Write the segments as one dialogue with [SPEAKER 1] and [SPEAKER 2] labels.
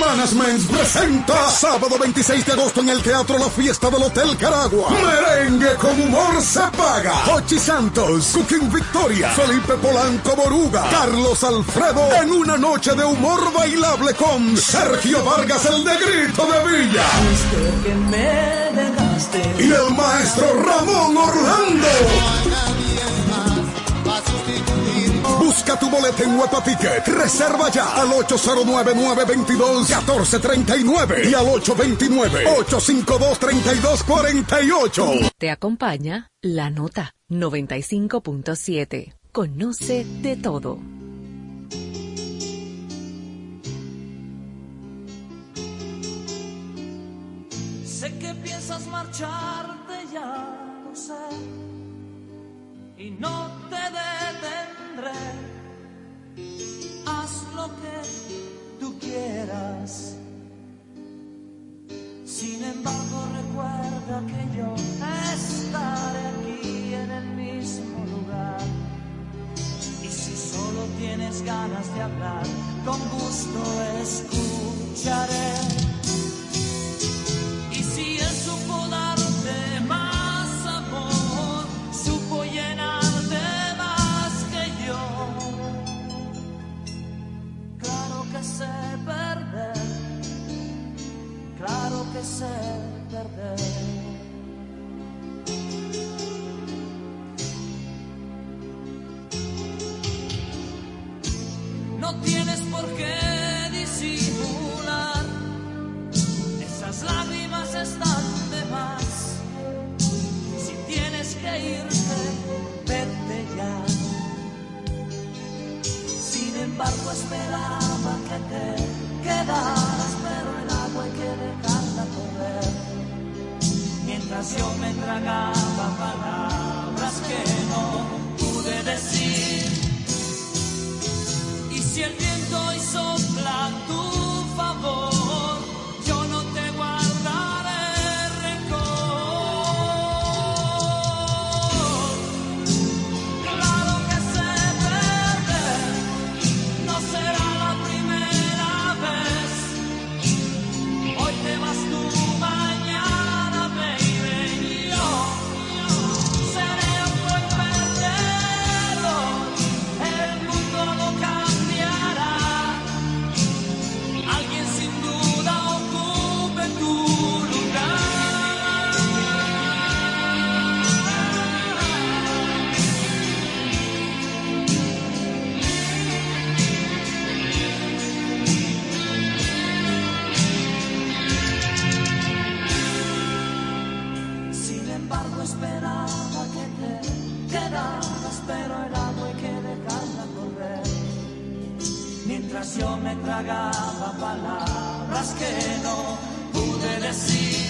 [SPEAKER 1] Management presenta sábado 26 de agosto en el Teatro La Fiesta del Hotel Caragua. Merengue con humor se paga. Hochi Santos, Cooking Victoria, Felipe Polanco Boruga, Carlos Alfredo en una noche de humor bailable con Sergio Vargas el Negrito de Villa. Y el maestro Ramón Orlando. Busca tu boleta en Huepa Ticket. Reserva ya al 809-922-1439 y al 829-852-3248.
[SPEAKER 2] Te acompaña la nota 95.7. Conoce de todo.
[SPEAKER 3] Sé que piensas marcharte ya, lo sé, y no te detendré. Que tú quieras. Sin embargo, recuerda que yo estaré aquí en el mismo lugar. Y si solo tienes ganas de hablar, con gusto escucharé. Palabras que no pude decir.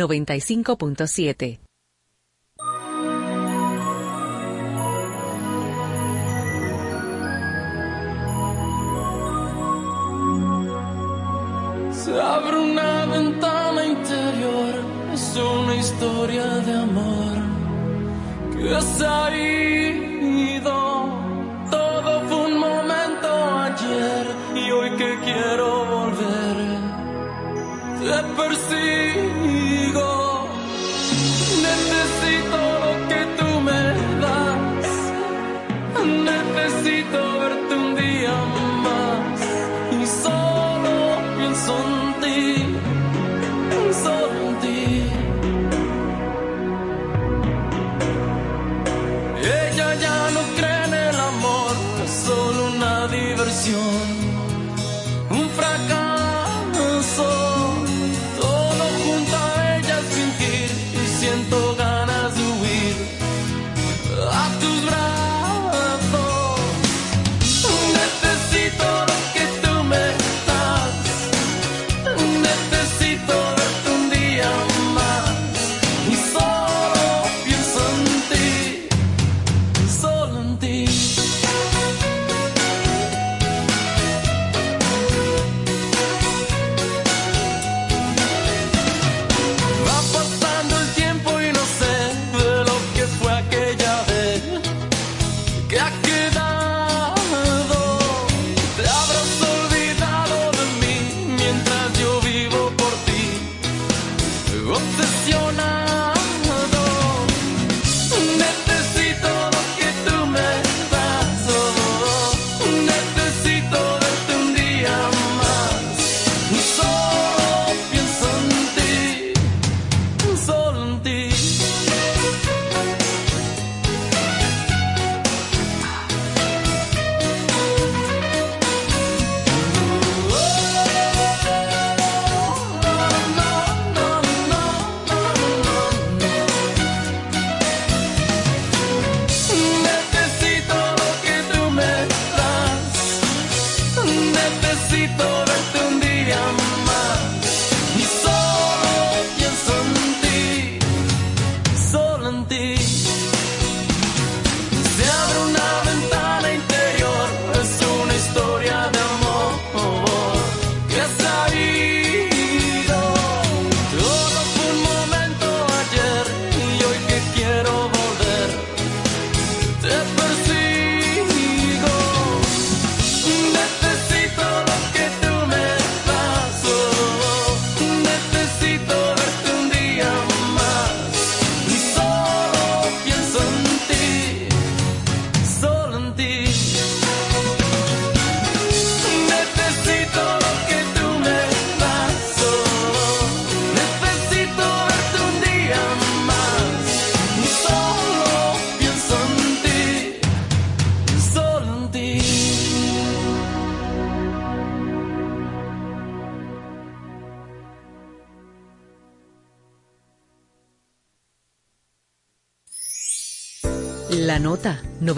[SPEAKER 4] 95.7.
[SPEAKER 5] Se abre una ventana interior, es una historia de amor que se ha. Todo fue un momento ayer y hoy que quiero volver, te persigo.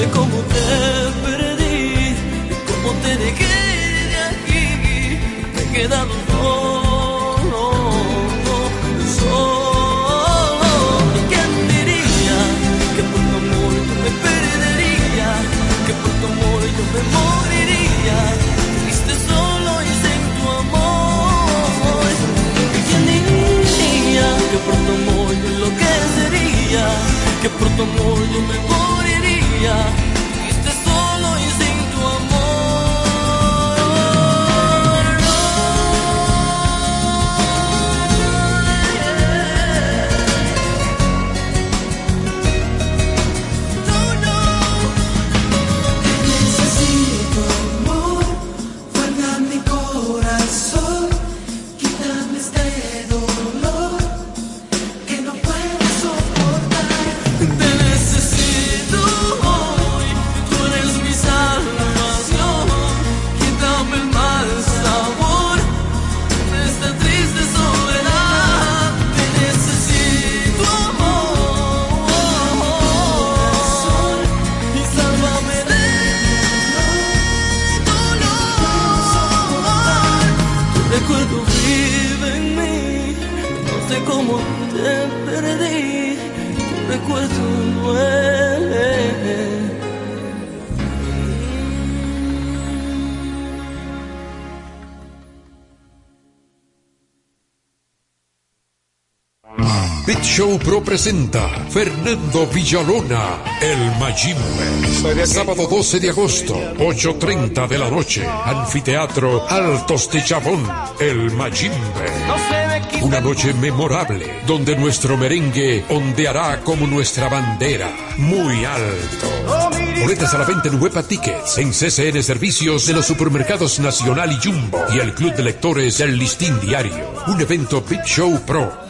[SPEAKER 5] de cómo te perdí, de cómo te dejé de aquí, me he quedado solo, solo. ¿Quién diría que por tu amor yo me perdería, que por tu amor yo me moriría? Viste solo y sin tu amor. ¿Quién diría que por tu amor yo enloquecería, que
[SPEAKER 6] por tu amor yo me moriría?
[SPEAKER 4] future Presenta Fernando Villalona, el Mayimbe. Sábado 12 de agosto, 8.30 de la noche, Anfiteatro Altos de Chabón, el Mayimbe. Una noche memorable, donde nuestro merengue ondeará como nuestra bandera, muy alto. Boletas a la venta en Huepa Tickets, en CCN Servicios de los supermercados Nacional y Jumbo, y el Club de Lectores del Listín Diario. Un evento Bit Show Pro.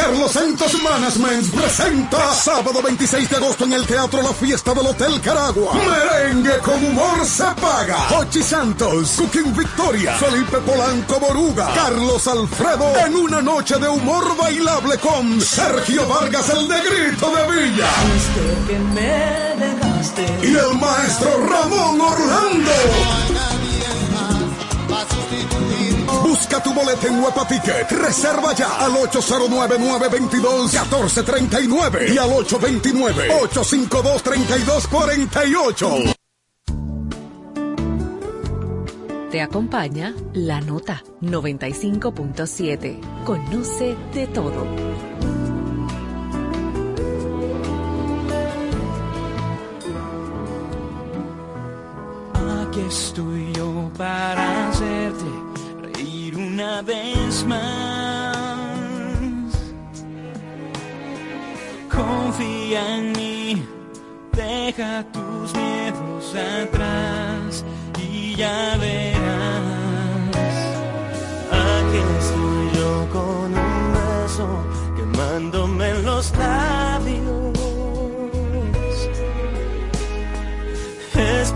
[SPEAKER 1] Carlos Santos Management presenta sábado 26 de agosto en el Teatro La Fiesta del Hotel Caragua. Merengue con humor se paga. Hochi Santos, Cooking Victoria, Felipe Polanco Boruga, Carlos Alfredo en una noche de humor bailable con Sergio Vargas el Negrito de Villa y el maestro Ramón Orlando. Busca tu boleta en Huepa Ticket. Reserva ya al 809-922-1439 y al 829-852-3248.
[SPEAKER 2] Te acompaña La Nota 95.7. Conoce de todo.
[SPEAKER 7] Aquí estoy yo para hacerte una vez más. Confía en mí, deja tus miedos atrás y ya verás. Aquí estoy yo con un beso quemándome en los labios. es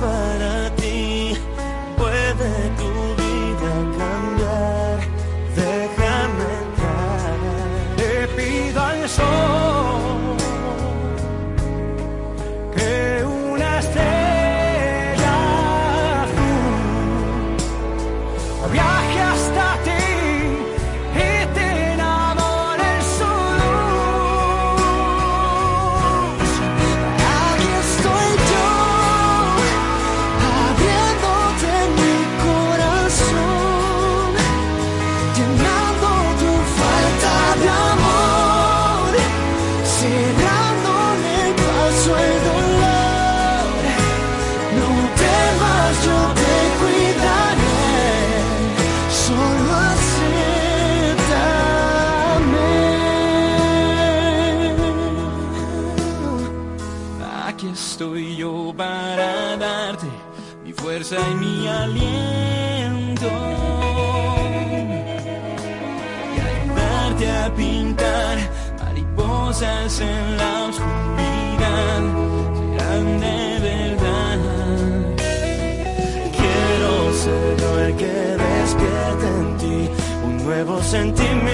[SPEAKER 7] sentimiento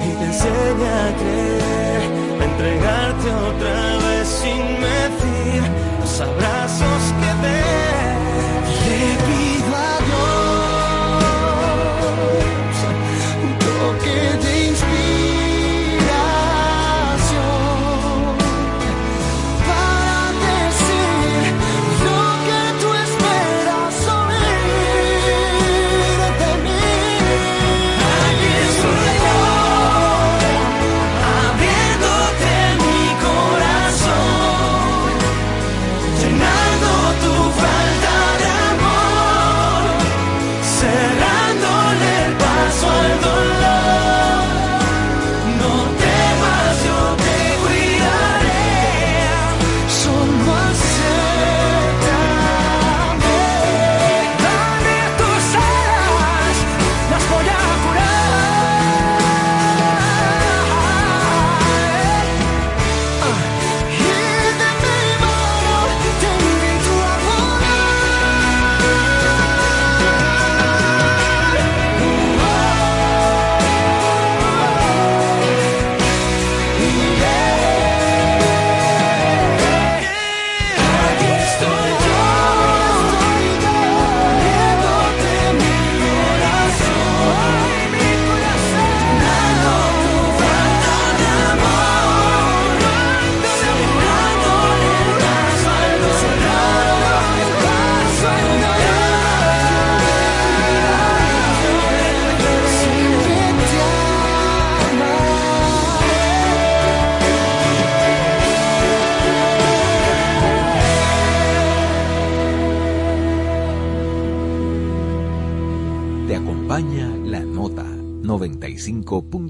[SPEAKER 8] y te
[SPEAKER 7] enseña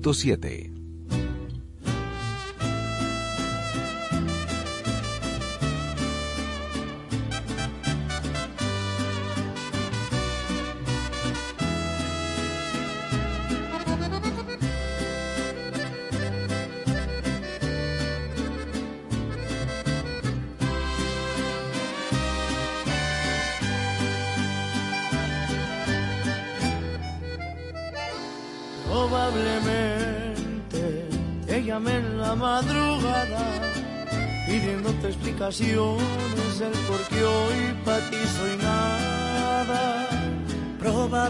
[SPEAKER 7] 95.7.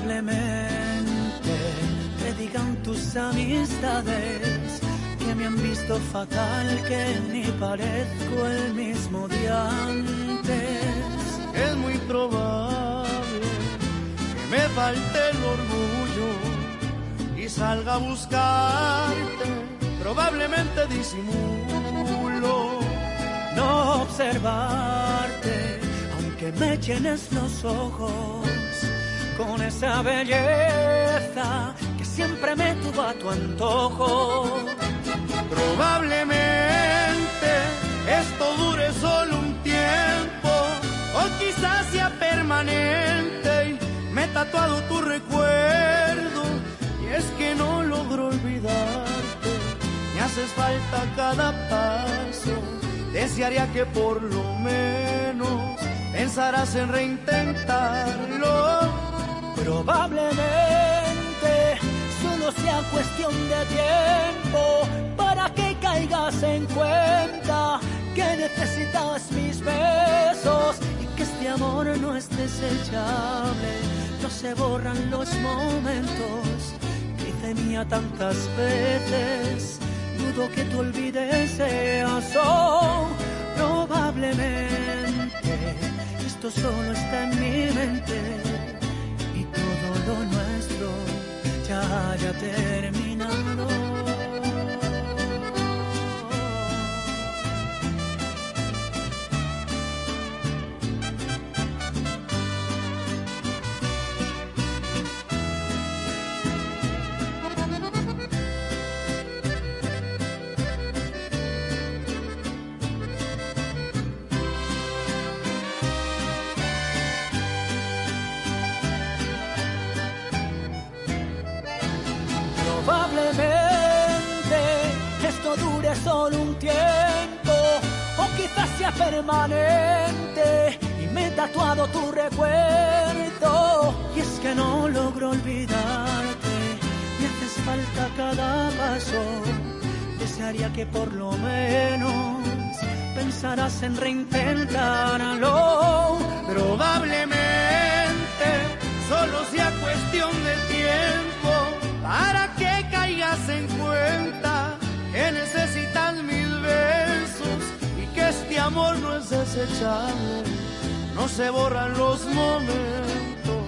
[SPEAKER 8] Probablemente te
[SPEAKER 9] digan tus amistades que me han visto fatal, que ni parezco el mismo de antes.
[SPEAKER 8] Es muy probable que me falte el orgullo y salga a buscarte. Probablemente disimulo
[SPEAKER 9] no observarte, aunque me llenes los ojos con esa belleza que siempre me tuvo a tu antojo.
[SPEAKER 8] Probablemente esto dure solo un tiempo o quizás sea permanente y me he tatuado tu recuerdo y es que no logro olvidarte, me haces falta cada paso, desearía que por lo menos pensarás en reintentarlo.
[SPEAKER 9] Probablemente solo sea cuestión de tiempo para que caigas en cuenta que necesitas mis besos y que este amor no es desechable. No se borran los momentos que hice mía tantas veces. Dudo que tú olvides eso. Probablemente esto solo está en mi mente nuestro ya haya terminado. Solo un tiempo o quizás sea permanente y me he tatuado tu recuerdo y es que no logro olvidarte me haces falta
[SPEAKER 8] cada paso. Desearía que por lo menos pensarás en reintentarlo. Probablemente solo sea cuestión de tiempo para que caigas en cuenta que necesitas mil besos y que este amor no es desechable, no se borran los momentos.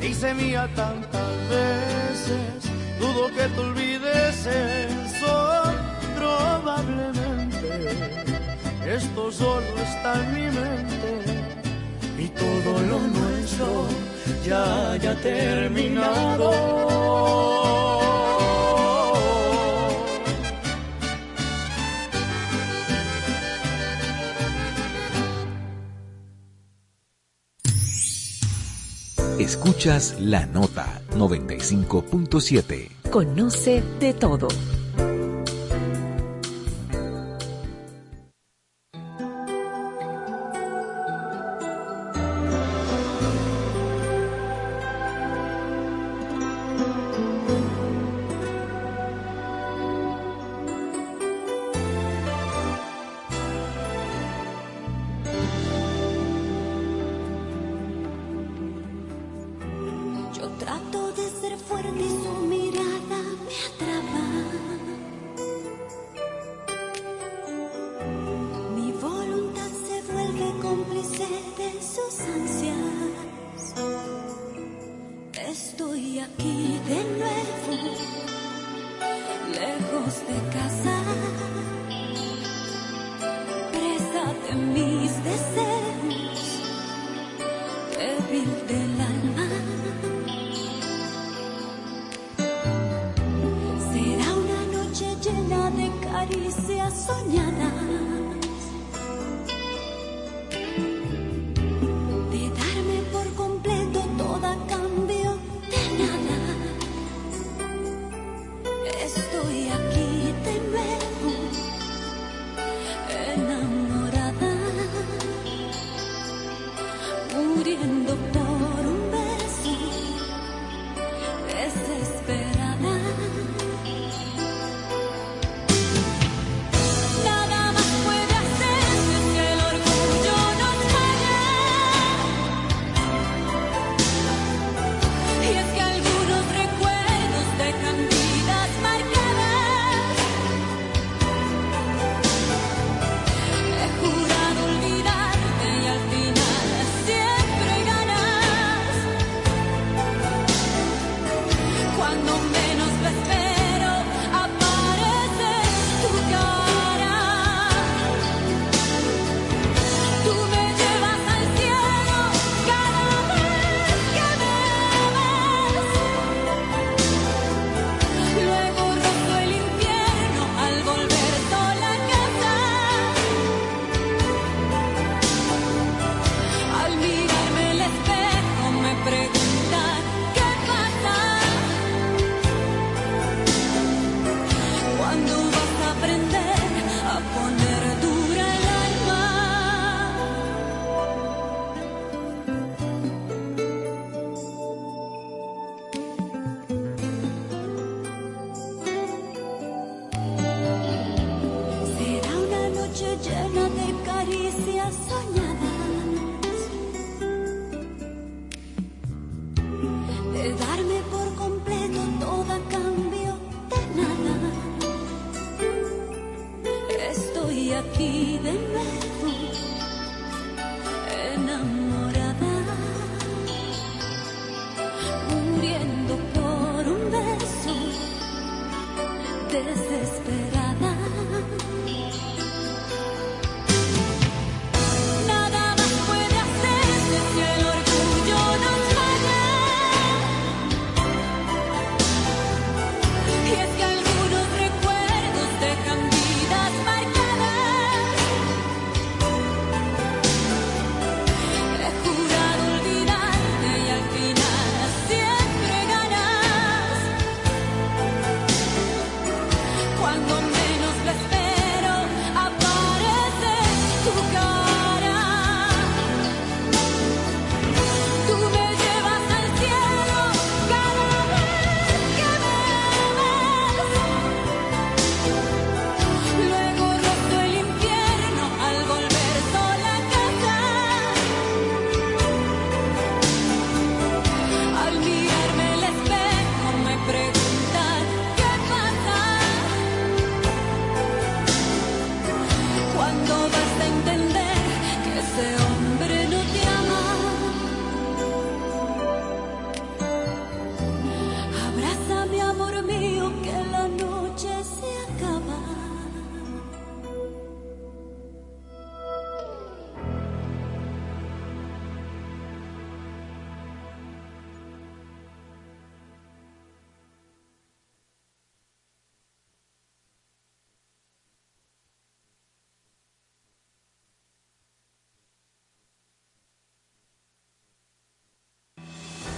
[SPEAKER 8] Te hice mía tantas veces, dudo que te olvides eso, probablemente. Esto solo está en mi mente y todo lo nuestro ya haya terminado.
[SPEAKER 10] Escuchas la nota 95.7.
[SPEAKER 11] Conoce de todo.
[SPEAKER 3] Cuando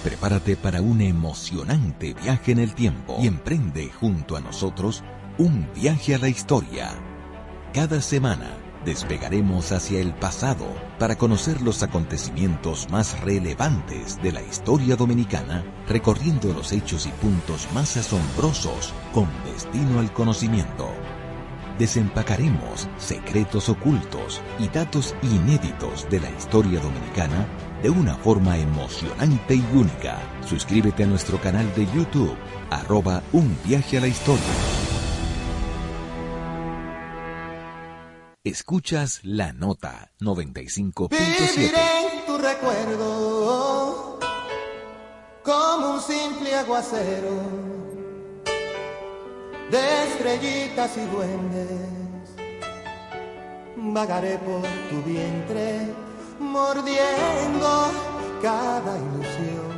[SPEAKER 10] Prepárate para un emocionante viaje en el tiempo y emprende junto a nosotros un viaje a la historia. Cada semana despegaremos hacia el pasado para conocer los acontecimientos más relevantes de la historia dominicana, recorriendo los hechos y puntos más asombrosos con destino al conocimiento. Desempacaremos secretos ocultos y datos inéditos de la historia dominicana de una forma emocionante y única. Suscríbete a nuestro canal de YouTube, arroba un viaje a la historia. Escuchas la nota 95.7.
[SPEAKER 12] en tu recuerdo como un simple aguacero de estrellitas y duendes. Vagaré por tu vientre mordiendo cada ilusión.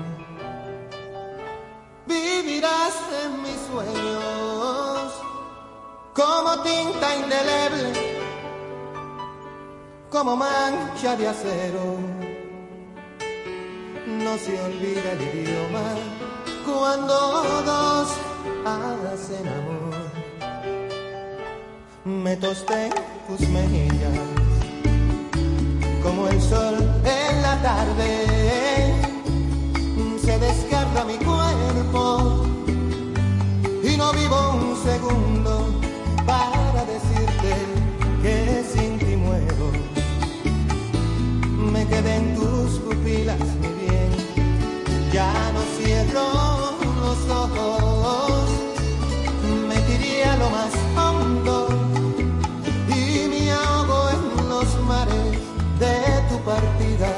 [SPEAKER 12] Vivirás en mis sueños como tinta indeleble como mancha de acero. No se olvida el idioma cuando dos hacen amor. Me tosté tus mejillas como el sol en la tarde. Se descarga mi cuerpo y no vivo un segundo para decirte que sin ti muero me quedé en tus pupilas, mi bien. Ya no cierro los ojos, me tiré a lo más partida,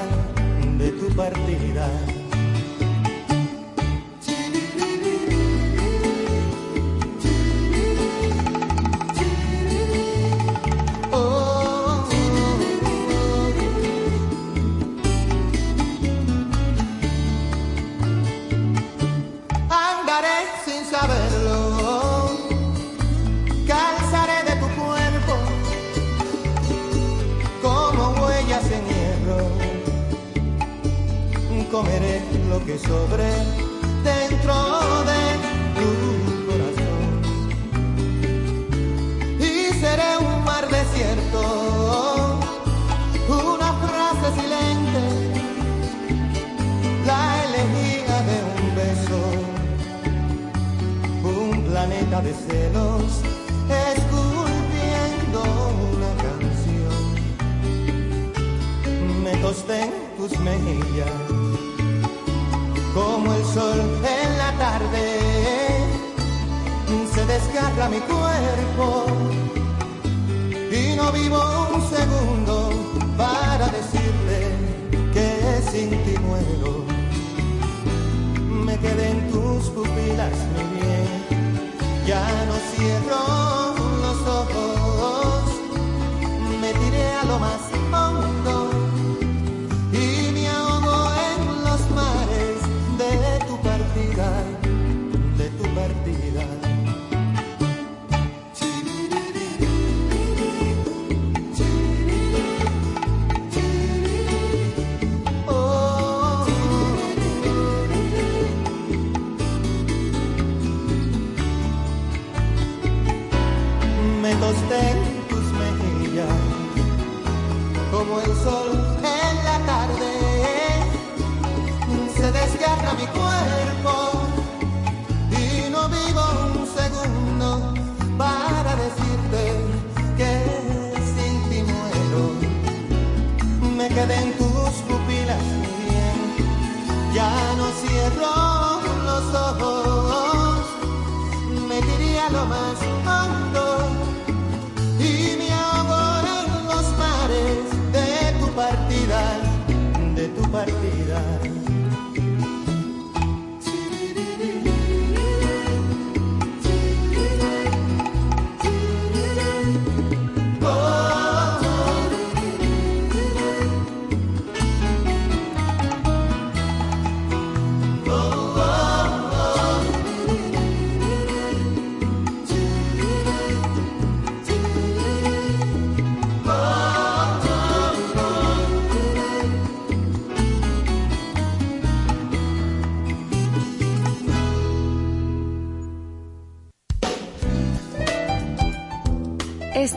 [SPEAKER 12] de tu partida. Que sobre dentro de tu corazón. Y seré un mar desierto, una frase silente, la elegía de un beso, un planeta de celos, esculpiendo una canción. Me tosté en tus mejillas como el sol en la tarde, se desgarra mi cuerpo y no vivo un segundo para decirle que sin ti muero. Me quedé en tus pupilas, mi bien, ya no cierro los ojos, me tiré a lo más
[SPEAKER 5] desgarra mi cuerpo y no vivo un segundo para decirte que sin ti muero. Me quedé en tus pupilas, bien, ya no cierro.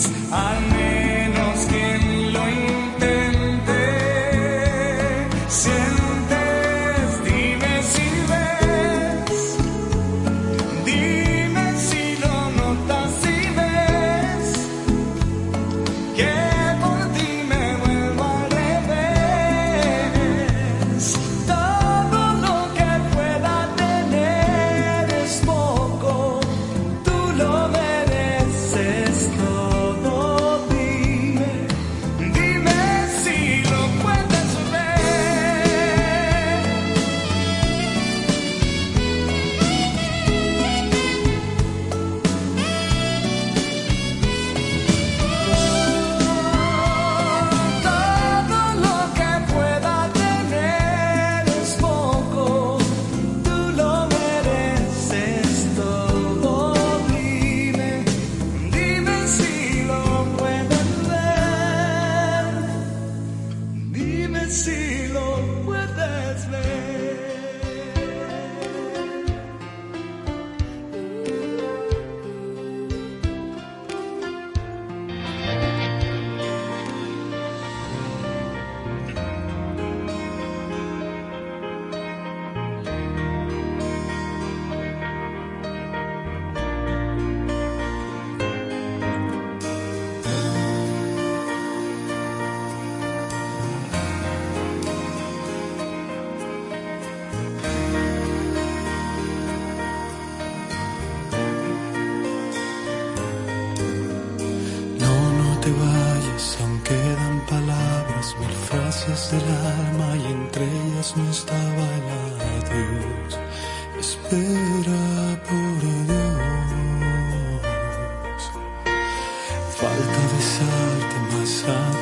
[SPEAKER 5] I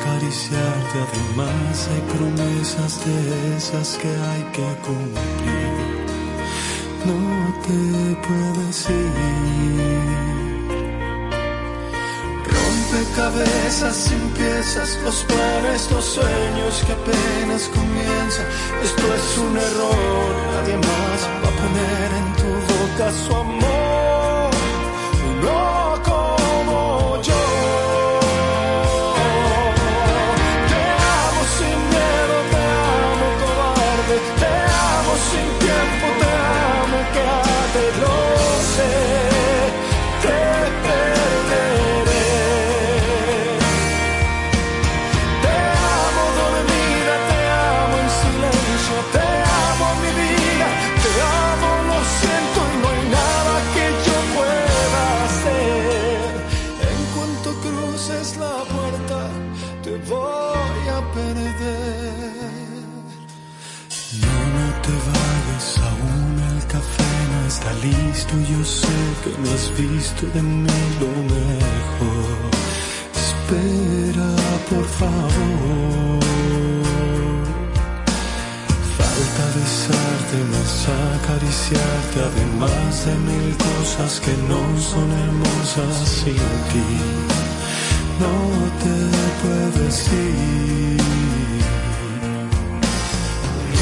[SPEAKER 5] Acá
[SPEAKER 13] además hay promesas de esas que hay que cumplir. No te puedes ir. Rompecabezas sin piezas, los planes, los sueños que apenas comienzan. Esto es un error, nadie más va a poner en tu boca su amor. No listo. Yo sé que no has visto de mí lo mejor. Espera, por favor. Falta besarte, más acariciarte, además de mil cosas que no son hermosas sin ti. No te puedes ir.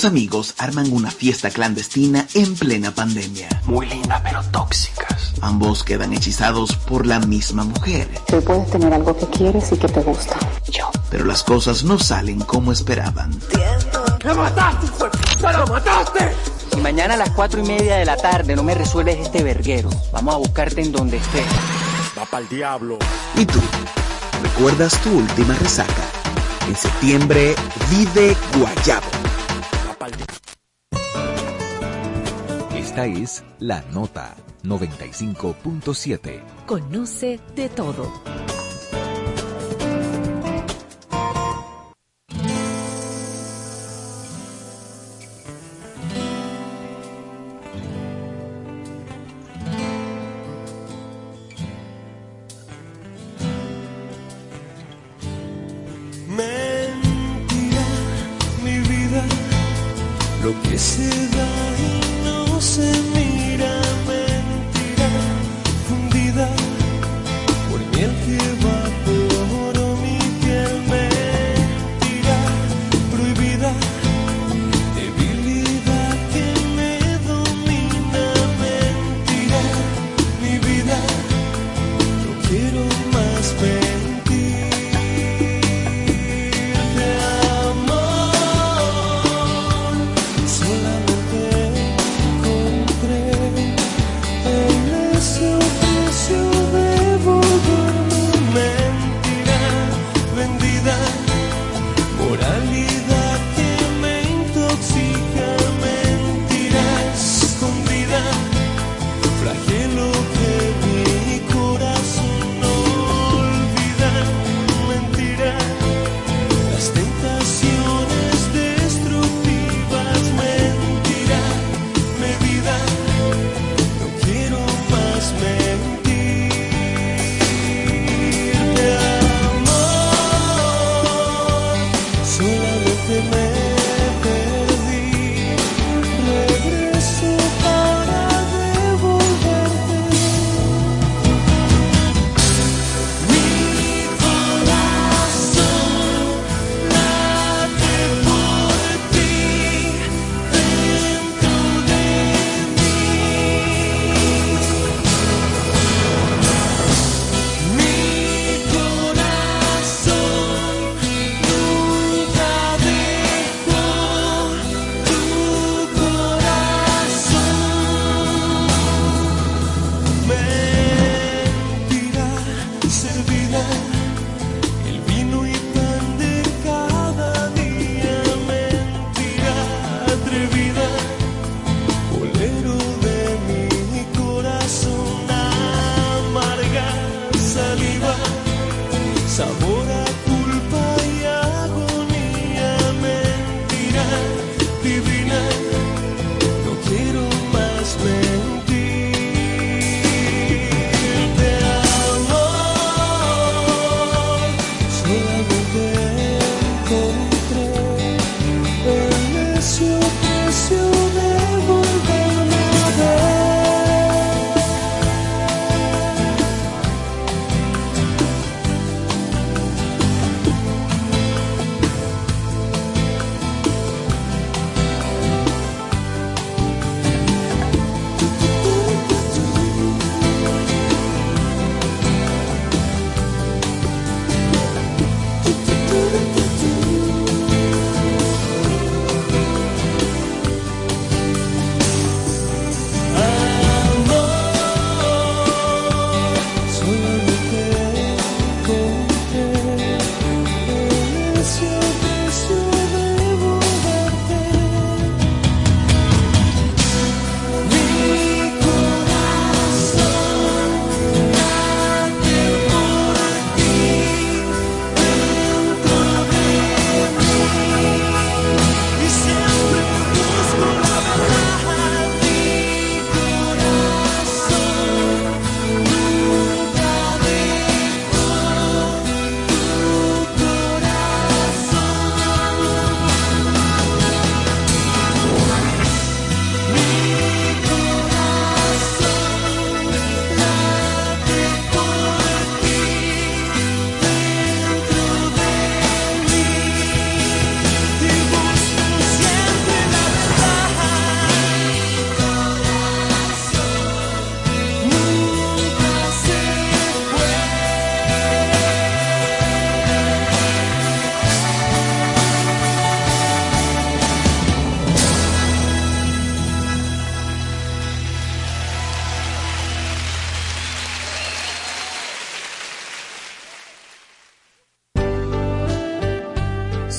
[SPEAKER 14] Dos amigos arman una fiesta clandestina en plena pandemia. Muy linda pero tóxicas. Ambos quedan hechizados por la misma mujer.
[SPEAKER 15] Tú puedes tener algo que quieres y que te gusta. Yo.
[SPEAKER 14] Pero las cosas no salen como esperaban.
[SPEAKER 16] ¡Me mataste! ¡Me lo mataste!
[SPEAKER 17] Si mañana a las cuatro y media de la tarde no me resuelves este verguero, vamos a buscarte en donde estés.
[SPEAKER 16] Va pa'l diablo.
[SPEAKER 14] ¿Y tú? ¿Recuerdas tu última resaca? En septiembre vive Guayabo.
[SPEAKER 10] Esta es La Nota 95.7.
[SPEAKER 3] Conoce de todo.
[SPEAKER 13] Mentira, mi vida, lo que se da y no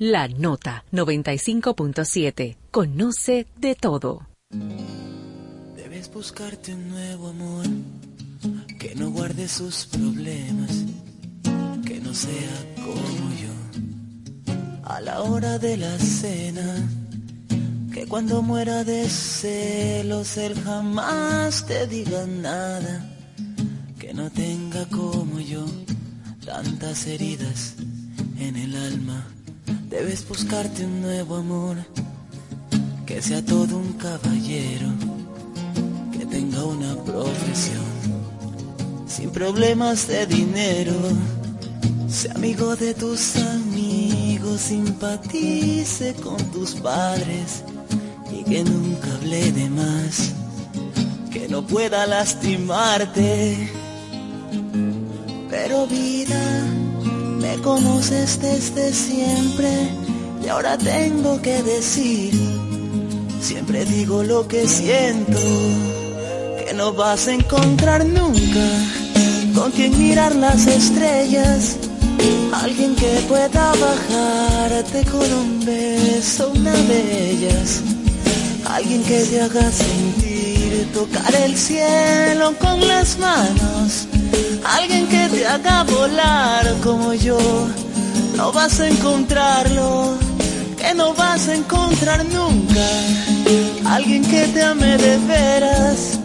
[SPEAKER 18] La
[SPEAKER 3] Nota 95.7. Conoce de todo.
[SPEAKER 18] Debes buscarte un nuevo amor que no guarde sus problemas, que no sea como yo. A la hora de la cena, que cuando muera de celos él jamás te diga nada, que no tenga como yo tantas heridas en el alma. Debes buscarte un nuevo amor que sea todo un caballero, que tenga una profesión, sin problemas de dinero, sea amigo de tus amigos, simpatice con tus padres y que nunca hable de más, que no pueda lastimarte. Pero vida, me conoces desde siempre y ahora tengo que decir, siempre digo lo que siento, que no vas a encontrar nunca con quien mirar las estrellas, alguien que pueda bajarte con un beso una de ellas, alguien que te haga sentir tocar el cielo con las manos Alguien que te haga volar como yo, no vas a encontrarlo, que no vas a encontrar nunca. Alguien que te ame de veras,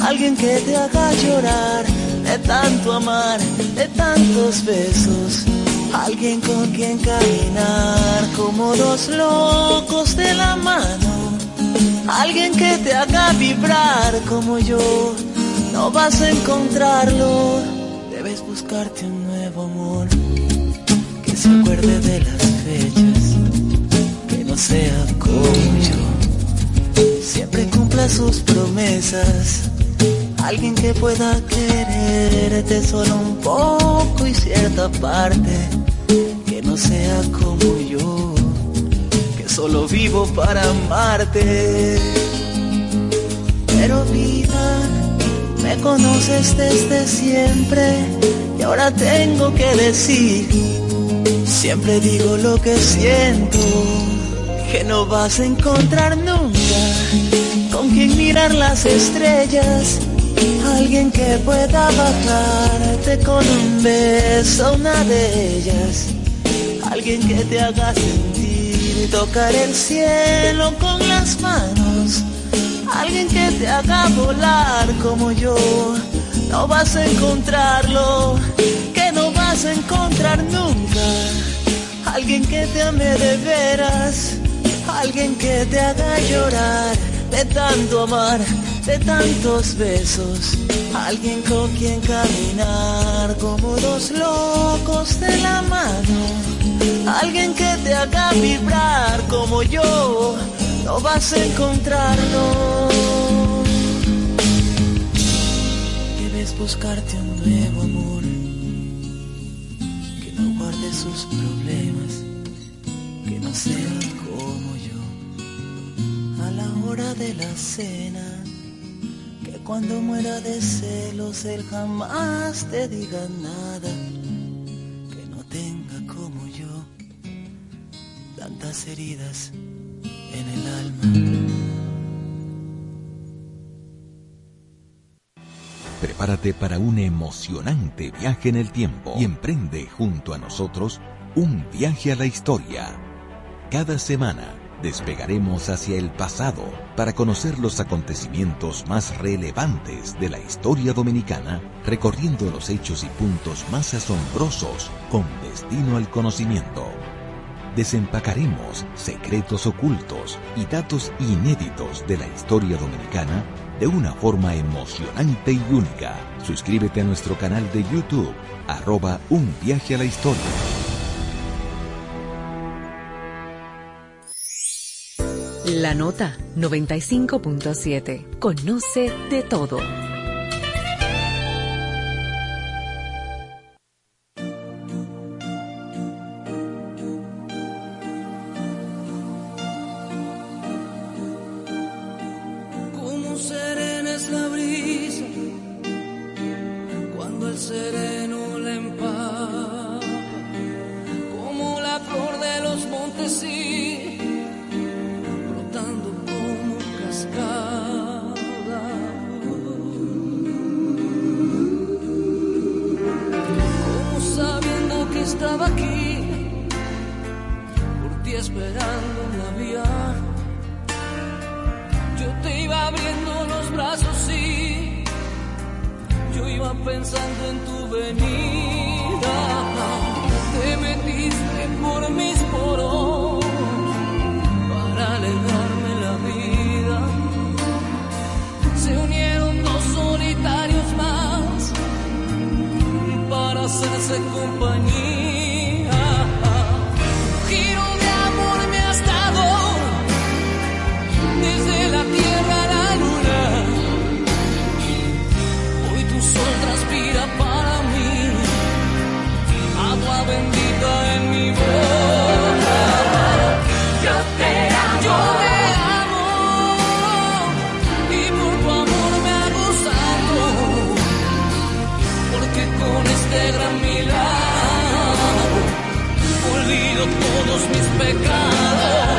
[SPEAKER 18] alguien que te haga llorar de tanto amar, de tantos besos. Alguien con quien caminar como dos locos de la mano. Alguien que te haga vibrar como yo no vas a encontrarlo. Buscarte un nuevo amor que se acuerde de las fechas, que no sea como yo. Siempre cumpla sus promesas. Alguien que pueda quererte solo un poco y cierta parte, que no sea como yo, que solo vivo para amarte. Pero vida, me conoces desde siempre y ahora tengo que decir, siempre digo lo que siento, que no vas a encontrar nunca con quien mirar las estrellas, alguien que pueda bajarte con un beso, una de ellas, alguien que te haga sentir tocar el cielo con las manos alguien que te haga volar como yo. No vas a encontrarlo, que no vas a encontrar nunca. Alguien que te ame de veras, alguien que te haga llorar de tanto amar, de tantos besos. Alguien con quien caminar como dos locos de la mano. Alguien que te haga vibrar como yo no vas a encontrarlo. Buscarte un nuevo amor que no guarde sus problemas, que no sea como yo. A la hora de la cena, que cuando muera de celos él jamás te diga nada, que no tenga como yo tantas heridas en el alma.
[SPEAKER 10] Prepárate para un emocionante viaje en el tiempo y emprende junto a nosotros un viaje a la historia. Cada semana despegaremos hacia el pasado para conocer los acontecimientos más relevantes de la historia dominicana, recorriendo los hechos y puntos más asombrosos con destino al conocimiento desempacaremos secretos ocultos y datos inéditos de la historia dominicana de una forma emocionante y única. Suscríbete a nuestro canal de YouTube, arroba un viaje a la historia.
[SPEAKER 3] La nota 95.7. Conoce de todo.
[SPEAKER 9] Todos mis pecados.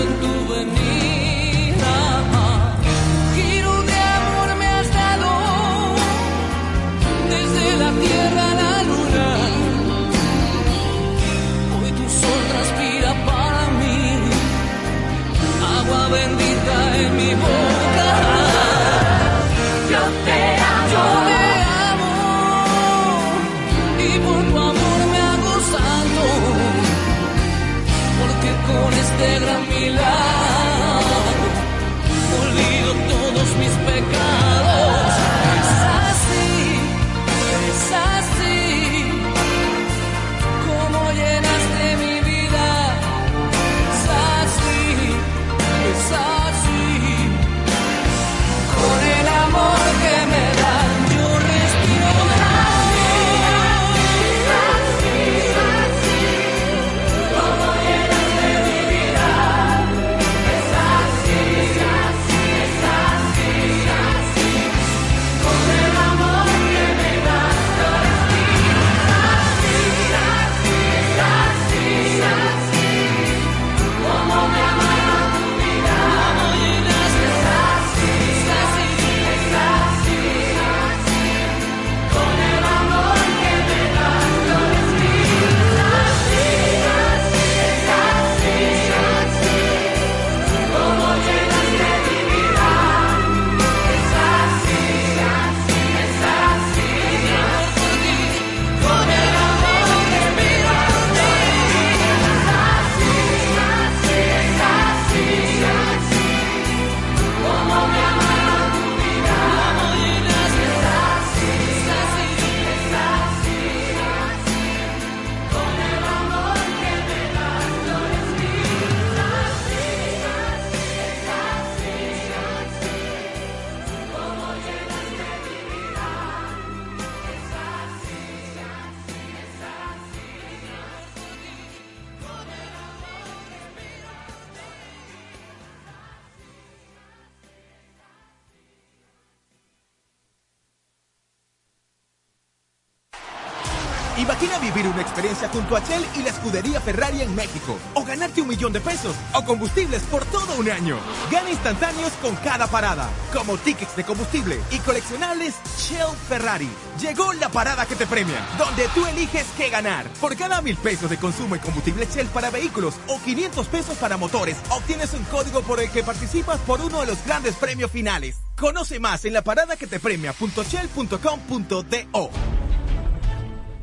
[SPEAKER 19] would do de pesos. O combustibles por todo un año. Gana instantáneos con cada parada. Como tickets de combustible y coleccionables Shell Ferrari. Llegó la parada que te premia. Donde tú eliges qué ganar. Por cada mil pesos de consumo en combustible Shell para vehículos o 500 pesos para motores, obtienes un código por el que participas por uno de los grandes premios finales. Conoce más en la parada que te premia.shell.com.do.